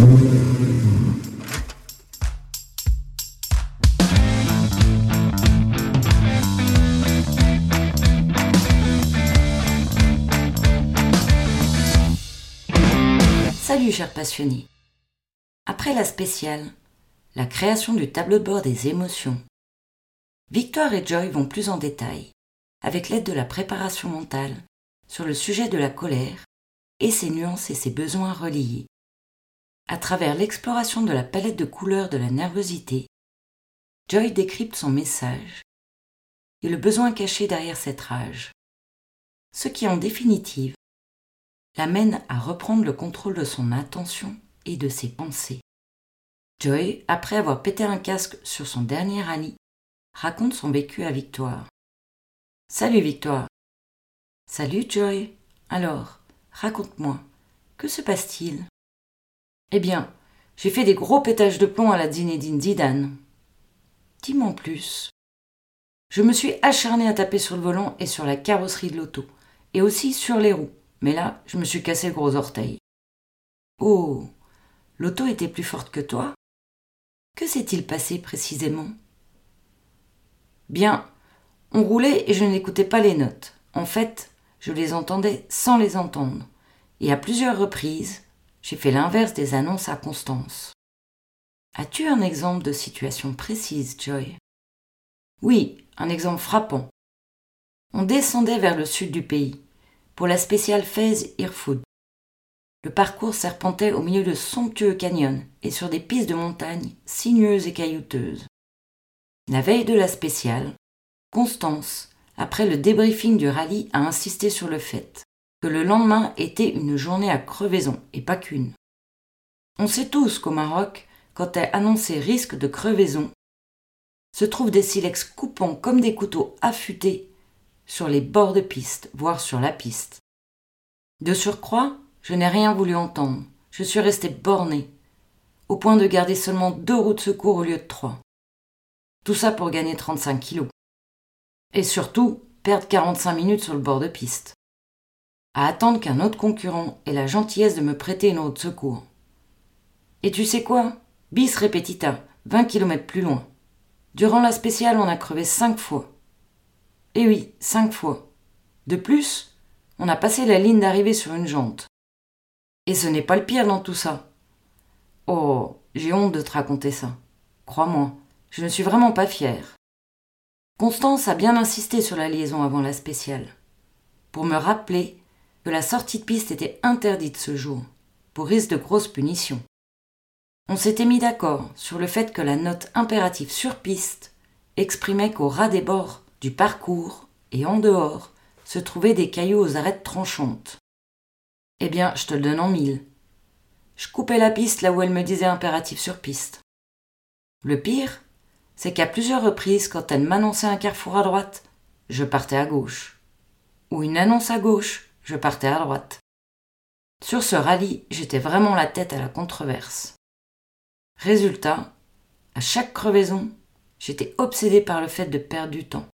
Salut chers passionnés. Après la spéciale, la création du tableau de bord des émotions, Victoire et Joy vont plus en détail, avec l'aide de la préparation mentale, sur le sujet de la colère et ses nuances et ses besoins reliés. À travers l'exploration de la palette de couleurs de la nervosité, Joy décrypte son message et le besoin caché derrière cette rage, ce qui en définitive l'amène à reprendre le contrôle de son attention et de ses pensées. Joy, après avoir pété un casque sur son dernier rallye, raconte son vécu à Victoire. Salut Victoire. Salut Joy. Alors, raconte-moi, que se passe-t-il? Eh bien, j'ai fait des gros pétages de plomb à la Zinedine Zidane. Dis-moi plus. Je me suis acharné à taper sur le volant et sur la carrosserie de l'auto, et aussi sur les roues, mais là, je me suis cassé le gros orteil. Oh, l'auto était plus forte que toi? Que s'est-il passé précisément? Bien, on roulait et je n'écoutais pas les notes. En fait, je les entendais sans les entendre. Et à plusieurs reprises, j'ai fait l'inverse des annonces à Constance. As-tu un exemple de situation précise, Joy? Oui, un exemple frappant. On descendait vers le sud du pays, pour la spéciale Fez Irfood. Le parcours serpentait au milieu de somptueux canyons et sur des pistes de montagne sinueuses et caillouteuses. La veille de la spéciale, Constance, après le débriefing du rallye, a insisté sur le fait que le lendemain était une journée à crevaison, et pas qu'une. On sait tous qu'au Maroc, quand est annoncé risque de crevaison, se trouvent des silex coupants comme des couteaux affûtés sur les bords de piste, voire sur la piste. De surcroît, je n'ai rien voulu entendre. Je suis resté borné, au point de garder seulement deux roues de secours au lieu de trois. Tout ça pour gagner 35 kilos. Et surtout, perdre 45 minutes sur le bord de piste. À attendre qu'un autre concurrent ait la gentillesse de me prêter une de secours. Et tu sais quoi? Bis repetita, 20 km plus loin. Durant la spéciale, on a crevé 5 fois. Eh oui, 5 fois. De plus, on a passé la ligne d'arrivée sur une jante. Et ce n'est pas le pire dans tout ça. Oh, j'ai honte de te raconter ça. Crois-moi, je ne suis vraiment pas fière. Constance a bien insisté sur la liaison avant la spéciale, pour me rappeler la sortie de piste était interdite ce jour, pour risque de grosses punitions. On s'était mis d'accord sur le fait que la note impérative sur piste exprimait qu'au ras des bords du parcours et en dehors se trouvaient des cailloux aux arêtes tranchantes. Eh bien, je te le donne en mille. Je coupais la piste là où elle me disait impératif sur piste. Le pire, c'est qu'à plusieurs reprises, quand elle m'annonçait un carrefour à droite, je partais à gauche. Ou une annonce à gauche, je partais à droite. Sur ce rallye, j'étais vraiment la tête à la controverse. Résultat, à chaque crevaison, j'étais obsédée par le fait de perdre du temps.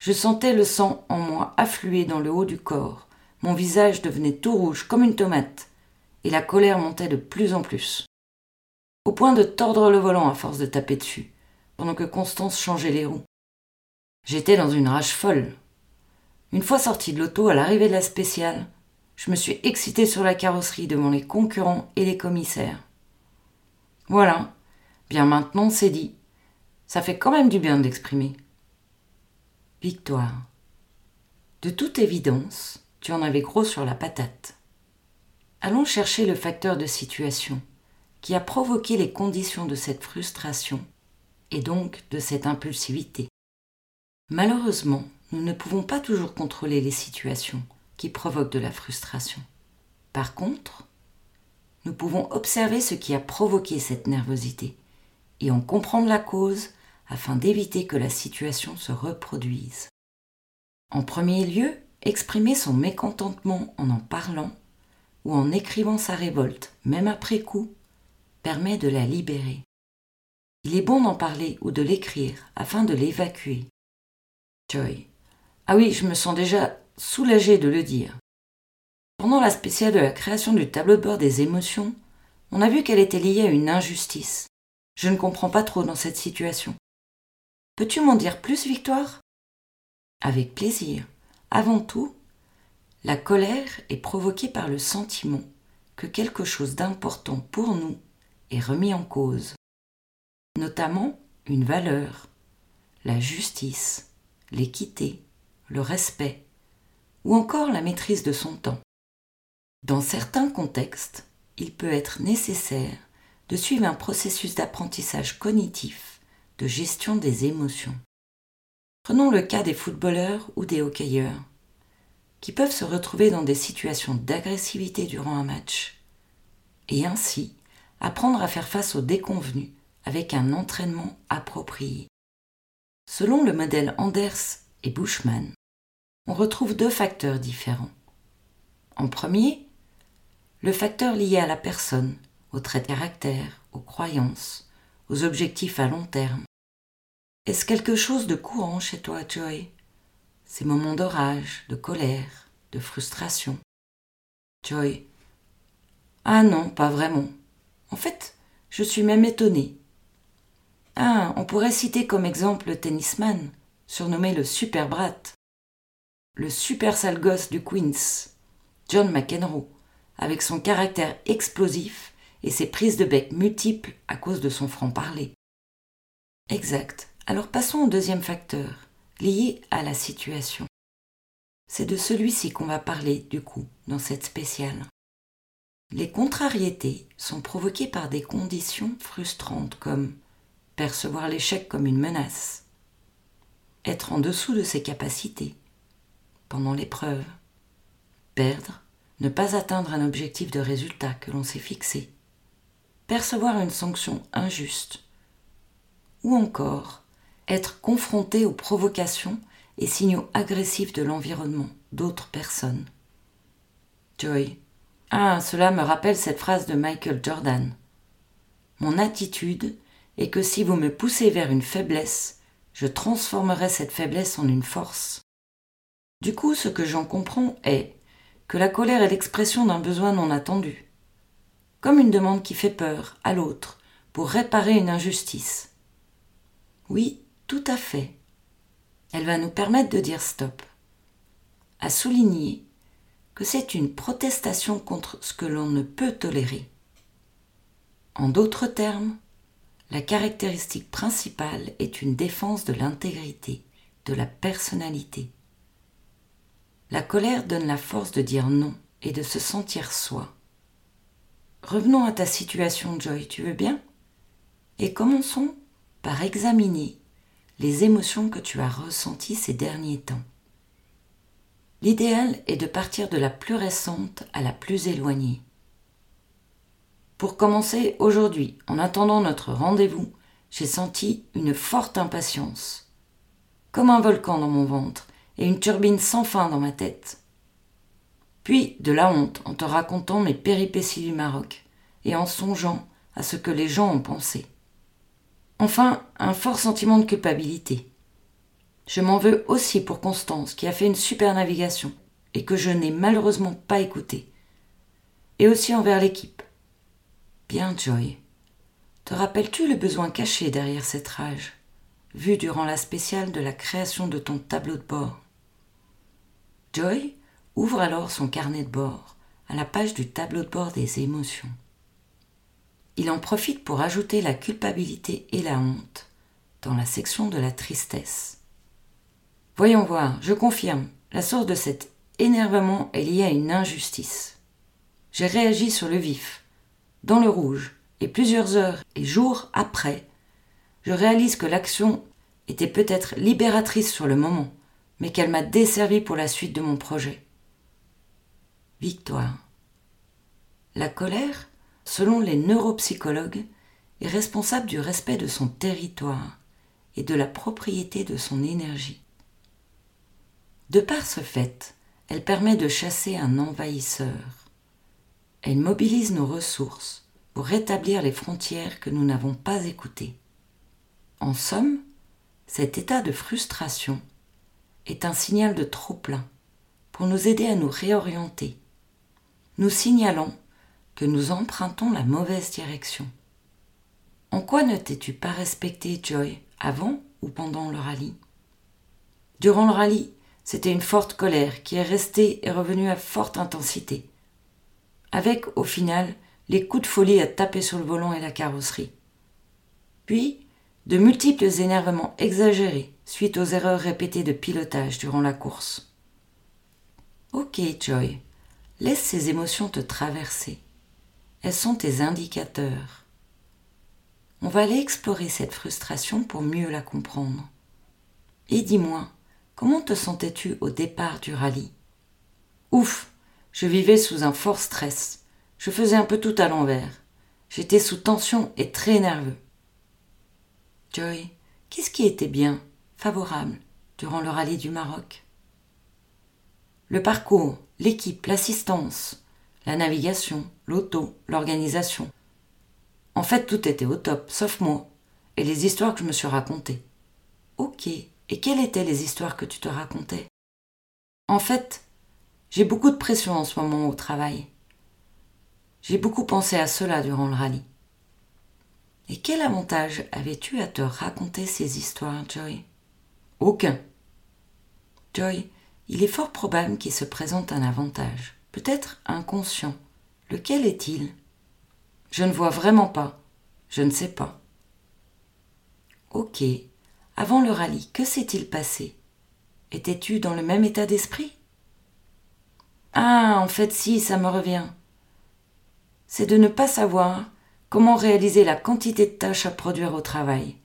Je sentais le sang en moi affluer dans le haut du corps, mon visage devenait tout rouge comme une tomate, et la colère montait de plus en plus. Au point de tordre le volant à force de taper dessus, pendant que Constance changeait les roues. J'étais dans une rage folle. Une fois sorti de l'auto à l'arrivée de la spéciale, je me suis excité sur la carrosserie devant les concurrents et les commissaires. Voilà, bien maintenant c'est dit. Ça fait quand même du bien de l'exprimer. Victoire. De toute évidence, tu en avais gros sur la patate. Allons chercher le facteur de situation qui a provoqué les conditions de cette frustration et donc de cette impulsivité. Malheureusement, nous ne pouvons pas toujours contrôler les situations qui provoquent de la frustration. Par contre, nous pouvons observer ce qui a provoqué cette nervosité et en comprendre la cause afin d'éviter que la situation se reproduise. En premier lieu, exprimer son mécontentement en en parlant ou en écrivant sa révolte, même après coup, permet de la libérer. Il est bon d'en parler ou de l'écrire afin de l'évacuer. Joy. Ah oui, je me sens déjà soulagée de le dire. Pendant la spéciale de la création du tableau de bord des émotions, On a vu qu'elle était liée à une injustice. Je ne comprends pas trop dans cette situation. Peux-tu m'en dire plus, Victoire? Avec plaisir. Avant tout, la colère est provoquée par le sentiment que quelque chose d'important pour nous est remis en cause, notamment une valeur, la justice, l'équité, le respect, ou encore la maîtrise de son temps. Dans certains contextes, il peut être nécessaire de suivre un processus d'apprentissage cognitif de gestion des émotions. Prenons le cas des footballeurs ou des hockeyeurs, qui peuvent se retrouver dans des situations d'agressivité durant un match, et ainsi apprendre à faire face aux déconvenus avec un entraînement approprié. Selon le modèle Anders et Bushman, on retrouve deux facteurs différents. En premier, le facteur lié à la personne, aux traits de caractère, aux croyances, aux objectifs à long terme. Est-ce quelque chose de courant chez toi, Joy? Ces moments d'orage, de colère, de frustration Joy? Ah non, pas vraiment. En fait, je suis même étonnée. Ah, on pourrait citer comme exemple le tennisman, surnommé le Super Brat, le super sale gosse du Queens, John McEnroe, avec son caractère explosif et ses prises de bec multiples à cause de son franc-parler. Exact. Alors passons au deuxième facteur, lié à la situation. C'est de celui-ci qu'on va parler, du coup, dans cette spéciale. Les contrariétés sont provoquées par des conditions frustrantes comme percevoir l'échec comme une menace, être en dessous de ses capacités pendant l'épreuve, perdre, ne pas atteindre un objectif de résultat que l'on s'est fixé, percevoir une sanction injuste, ou encore être confronté aux provocations et signaux agressifs de l'environnement d'autres personnes. Joy. Ah, cela me rappelle cette phrase de Michael Jordan. Mon attitude et que si vous me poussez vers une faiblesse, je transformerai cette faiblesse en une force. Du coup, ce que j'en comprends est que la colère est l'expression d'un besoin non attendu, comme une demande qui fait peur à l'autre pour réparer une injustice. Oui, tout à fait. Elle va nous permettre de dire stop, à souligner que c'est une protestation contre ce que l'on ne peut tolérer. En d'autres termes, la caractéristique principale est une défense de l'intégrité, de la personnalité. La colère donne la force de dire non et de se sentir soi. Revenons à ta situation, Joy, tu veux bien? Et commençons par examiner les émotions que tu as ressenties ces derniers temps. L'idéal est de partir de la plus récente à la plus éloignée. Pour commencer, aujourd'hui, en attendant notre rendez-vous, j'ai senti une forte impatience, comme un volcan dans mon ventre et une turbine sans fin dans ma tête. Puis de la honte en te racontant mes péripéties du Maroc et en songeant à ce que les gens ont pensé. Enfin, un fort sentiment de culpabilité. Je m'en veux aussi pour Constance qui a fait une super navigation et que je n'ai malheureusement pas écoutée. Et aussi envers l'équipe Bien, Joy. Te rappelles-tu le besoin caché derrière cette rage, vu durant la spéciale de la création de ton tableau de bord? Joy ouvre alors son carnet de bord à la page du tableau de bord des émotions. Il en profite pour ajouter la culpabilité et la honte dans la section de la tristesse. Voyons voir, je confirme, la source de cet énervement est liée à une injustice. J'ai réagi sur le vif, dans le rouge, et plusieurs heures et jours après, je réalise que l'action était peut-être libératrice sur le moment, mais qu'elle m'a desservi pour la suite de mon projet. Victoire. La colère, selon les neuropsychologues, est responsable du respect de son territoire et de la propriété de son énergie. De par ce fait, elle permet de chasser un envahisseur, elle mobilise nos ressources pour rétablir les frontières que nous n'avons pas écoutées. En somme, cet état de frustration est un signal de trop-plein pour nous aider à nous réorienter, nous signalant que nous empruntons la mauvaise direction. En quoi ne t'es-tu pas respecté, Joy, avant ou pendant le rallye? Durant le rallye, c'était une forte colère qui est restée et revenue à forte intensité, avec, au final, les coups de folie à taper sur le volant et la carrosserie. Puis, de multiples énervements exagérés suite aux erreurs répétées de pilotage durant la course. Ok, Joy, laisse ces émotions te traverser. Elles sont tes indicateurs. On va aller explorer cette frustration pour mieux la comprendre. Et dis-moi, comment te sentais-tu au départ du rallye? Ouf, je vivais sous un fort stress. Je faisais un peu tout à l'envers. J'étais sous tension et très nerveux. Joy, qu'est-ce qui était bien, favorable, durant le rallye du Maroc Le parcours, l'équipe, l'assistance, la navigation, l'auto, l'organisation. En fait, tout était au top, sauf moi, et les histoires que je me suis racontées. Ok, et quelles étaient les histoires que tu te racontais? En fait, j'ai beaucoup de pression en ce moment au travail. J'ai beaucoup pensé à cela durant le rallye. Et quel avantage avais-tu à te raconter ces histoires, Joy Aucun. Joy, il est fort probable qu'il se présente un avantage, peut-être inconscient. Lequel est-il? Je ne vois vraiment pas. Je ne sais pas. Ok. Avant le rallye, que s'est-il passé? Étais-tu dans le même état d'esprit? Ah, en fait, si, ça me revient. C'est de ne pas savoir Comment réaliser la quantité de tâches à produire au travail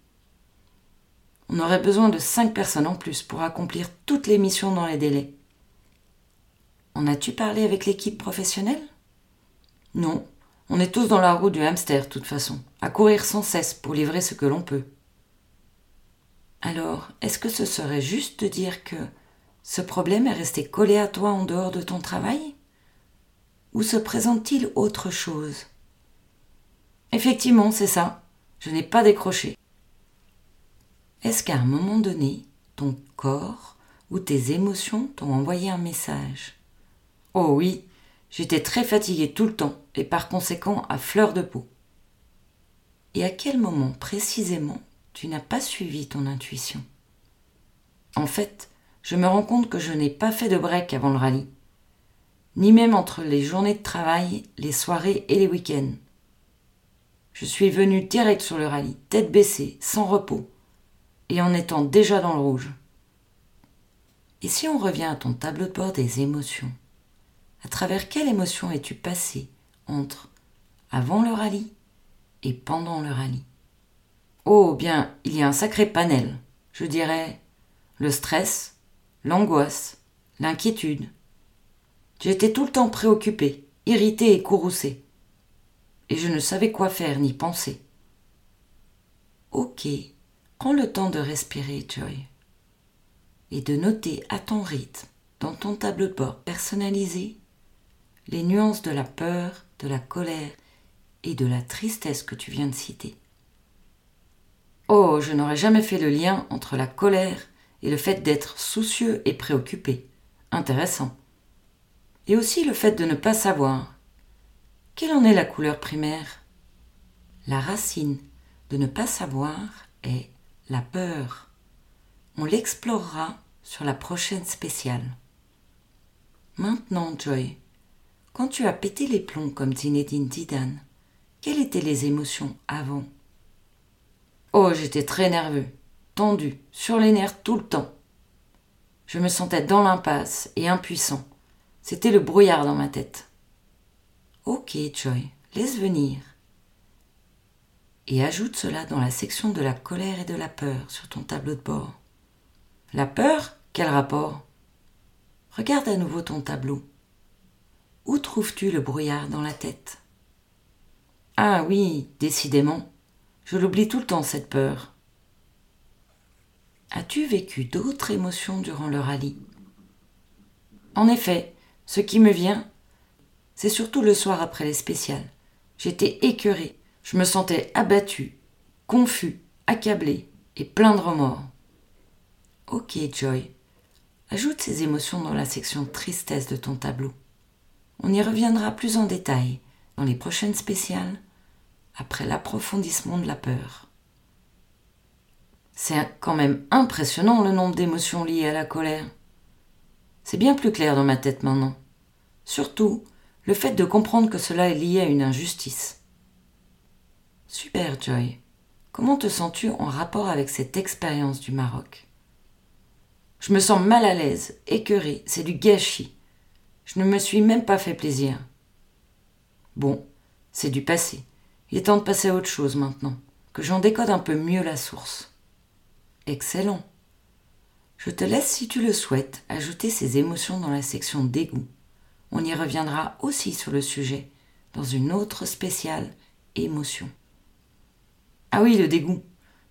On aurait besoin de cinq personnes en plus pour accomplir toutes les missions dans les délais. En as-tu parlé avec l'équipe professionnelle? Non, on est tous dans la roue du hamster, de toute façon, à courir sans cesse pour livrer ce que l'on peut. Alors, est-ce que ce serait juste de dire que ce problème est resté collé à toi en dehors de ton travail? Ou se présente-t-il autre chose? Effectivement, c'est ça. Je n'ai pas décroché. Est-ce qu'à un moment donné, ton corps ou tes émotions t'ont envoyé un message? Oh oui, j'étais très fatiguée tout le temps et par conséquent à fleur de peau. Et à quel moment précisément tu n'as pas suivi ton intuition? En fait, je me rends compte que je n'ai pas fait de break avant le rallye, ni même entre les journées de travail, les soirées et les week-ends. Je suis venu direct sur le rallye, tête baissée, sans repos, et en étant déjà dans le rouge. Et si on revient à ton tableau de bord des émotions, à travers quelle émotion es-tu passé entre avant le rallye et pendant le rallye? Oh bien, il y a un sacré panel, je dirais le stress, l'angoisse, l'inquiétude. J'étais tout le temps préoccupé, irrité et courroucé et je ne savais quoi faire ni penser. Ok, prends le temps de respirer, Joy, et de noter à ton rythme, dans ton tableau de bord personnalisé, les nuances de la peur, de la colère et de la tristesse que tu viens de citer. Oh, je n'aurais jamais fait le lien entre la colère et le fait d'être soucieux et préoccupé. Intéressant. Et aussi le fait de ne pas savoir, quelle en est la couleur primaire La racine de ne pas savoir est la peur. On l'explorera sur la prochaine spéciale. Maintenant, Joy, quand tu as pété les plombs comme Zinedine Zidane, quelles étaient les émotions avant? Oh, j'étais très nerveux, tendu, sur les nerfs tout le temps. Je me sentais dans l'impasse et impuissant. C'était le brouillard dans ma tête. Ok, Joy, laisse venir. Et ajoute cela dans la section de la colère et de la peur sur ton tableau de bord. La peur Quel rapport? Regarde à nouveau ton tableau. Où trouves-tu le brouillard dans la tête? Ah oui, décidément, je l'oublie tout le temps, cette peur. As-tu vécu d'autres émotions durant le rallye? En effet, ce qui me vient, c'est surtout le soir après les spéciales. J'étais écœuré, je me sentais abattu, confus, accablé et plein de remords. Ok, Joy. Ajoute ces émotions dans la section tristesse de ton tableau. On y reviendra plus en détail dans les prochaines spéciales après l'approfondissement de la peur. C'est quand même impressionnant le nombre d'émotions liées à la colère. C'est bien plus clair dans ma tête maintenant. Surtout le fait de comprendre que cela est lié à une injustice. Super, Joy. Comment te sens-tu en rapport avec cette expérience du Maroc? Je me sens mal à l'aise, écœurée, c'est du gâchis. Je ne me suis même pas fait plaisir. Bon, c'est du passé. Il est temps de passer à autre chose maintenant, que j'en décode un peu mieux la source. Excellent. Je te laisse, si tu le souhaites, ajouter ces émotions dans la section dégoût. On y reviendra aussi sur le sujet, dans une autre spéciale émotion. Ah oui, le dégoût,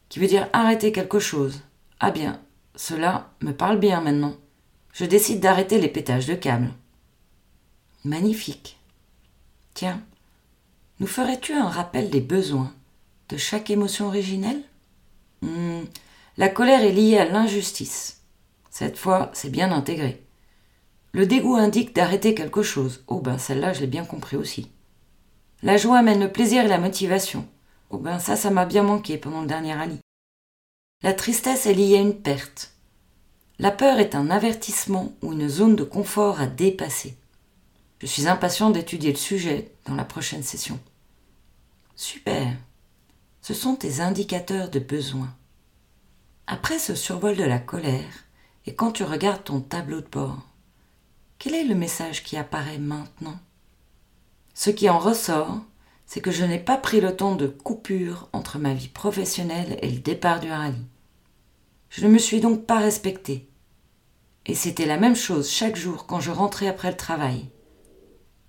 qui veut dire arrêter quelque chose. Ah bien, cela me parle bien maintenant. Je décide d'arrêter les pétages de câbles. Magnifique. Tiens, nous ferais-tu un rappel des besoins de chaque émotion originelle? Hmm, La colère est liée à l'injustice. Cette fois, c'est bien intégré. Le dégoût indique d'arrêter quelque chose. Oh ben celle-là, je l'ai bien compris aussi. La joie amène le plaisir et la motivation. Oh ben ça, ça m'a bien manqué pendant le dernier rallye. La tristesse est liée à une perte. La peur est un avertissement ou une zone de confort à dépasser. Je suis impatient d'étudier le sujet dans la prochaine session. Super. Ce sont tes indicateurs de besoin. Après ce survol de la colère, et quand tu regardes ton tableau de bord, quel est le message qui apparaît maintenant? Ce qui en ressort, c'est que je n'ai pas pris le temps de coupure entre ma vie professionnelle et le départ du rallye. Je ne me suis donc pas respectée. Et c'était la même chose chaque jour quand je rentrais après le travail.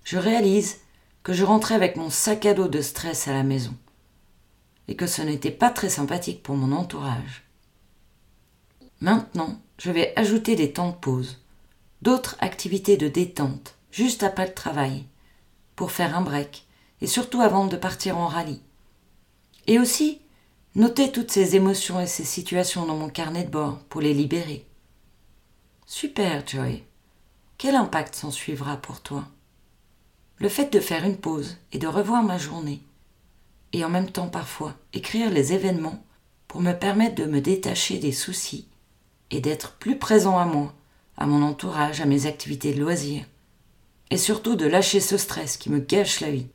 Je réalise que je rentrais avec mon sac à dos de stress à la maison. Et que ce n'était pas très sympathique pour mon entourage. Maintenant, je vais ajouter des temps de pause, d'autres activités de détente, juste après le travail, pour faire un break, et surtout avant de partir en rallye. Et aussi, noter toutes ces émotions et ces situations dans mon carnet de bord pour les libérer. Super, Joy. Quel impact s'en suivra pour toi? Le fait de faire une pause et de revoir ma journée, et en même temps parfois écrire les événements pour me permettre de me détacher des soucis et d'être plus présent à moi, à mon entourage, à mes activités de loisirs, et surtout de lâcher ce stress qui me gâche la vie.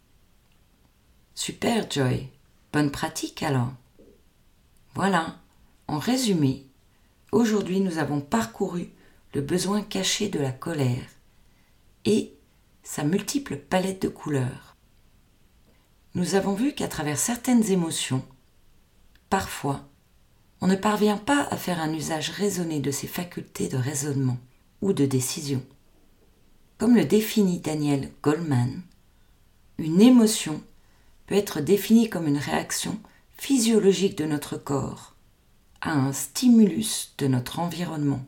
Super, Joy. Bonne pratique alors. Voilà, en résumé, aujourd'hui nous avons parcouru le besoin caché de la colère et sa multiple palette de couleurs. Nous avons vu qu'à travers certaines émotions, parfois, on ne parvient pas à faire un usage raisonné de ses facultés de raisonnement ou de décision. Comme le définit Daniel Goldman, une émotion être définie comme une réaction physiologique de notre corps à un stimulus de notre environnement.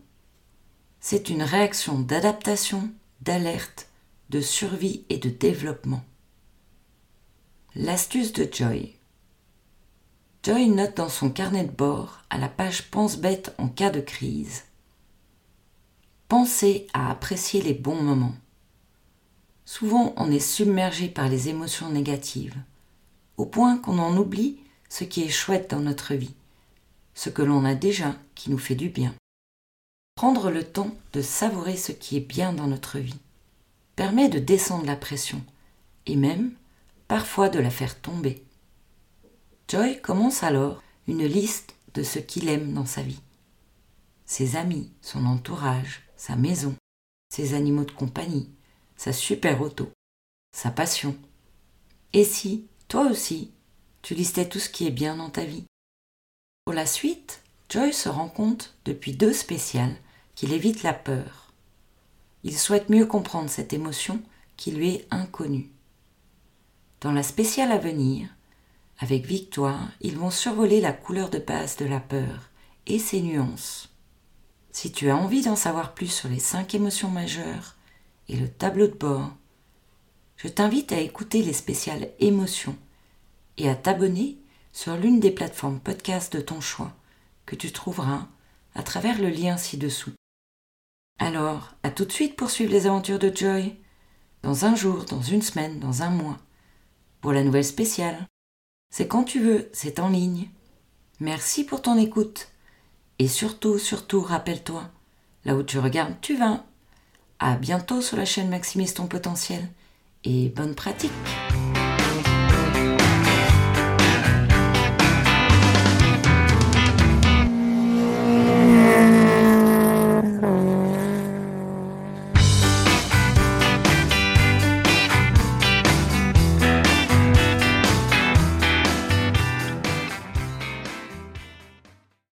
C'est une réaction d'adaptation, d'alerte de survie et de développement. L'astuce de Joy. Joy note dans son carnet de bord, à la page Pense bête en cas de crise. Pensez à apprécier les bons moments. Souvent, on est submergé par les émotions négatives, au point qu'on en oublie ce qui est chouette dans notre vie, ce que l'on a déjà qui nous fait du bien. Prendre le temps de savourer ce qui est bien dans notre vie permet de descendre la pression et même parfois de la faire tomber. Joy commence alors une liste de ce qu'il aime dans sa vie. Ses amis, son entourage, sa maison, ses animaux de compagnie, sa super auto, sa passion. Et si, toi aussi, tu listais tout ce qui est bien dans ta vie Pour la suite, Joy se rend compte depuis deux spéciales qu'il évite la peur il souhaite mieux comprendre cette émotion qui lui est inconnue. Dans la spéciale à venir, avec Victoire, ils vont survoler la couleur de base de la peur et ses nuances. Si tu as envie d'en savoir plus sur les cinq émotions majeures et le tableau de bord, je t'invite à écouter les spéciales émotions et à t'abonner sur l'une des plateformes podcast de ton choix que tu trouveras à travers le lien ci-dessous. Alors, à tout de suite pour suivre les aventures de Joy. Dans un jour, dans une semaine, dans un mois. pour la nouvelle spéciale. C'est quand tu veux, c'est en ligne. Merci pour ton écoute. Et surtout, surtout, rappelle-toi, là où tu regardes, tu vas. À bientôt sur la chaîne Maximise ton potentiel et bonne pratique.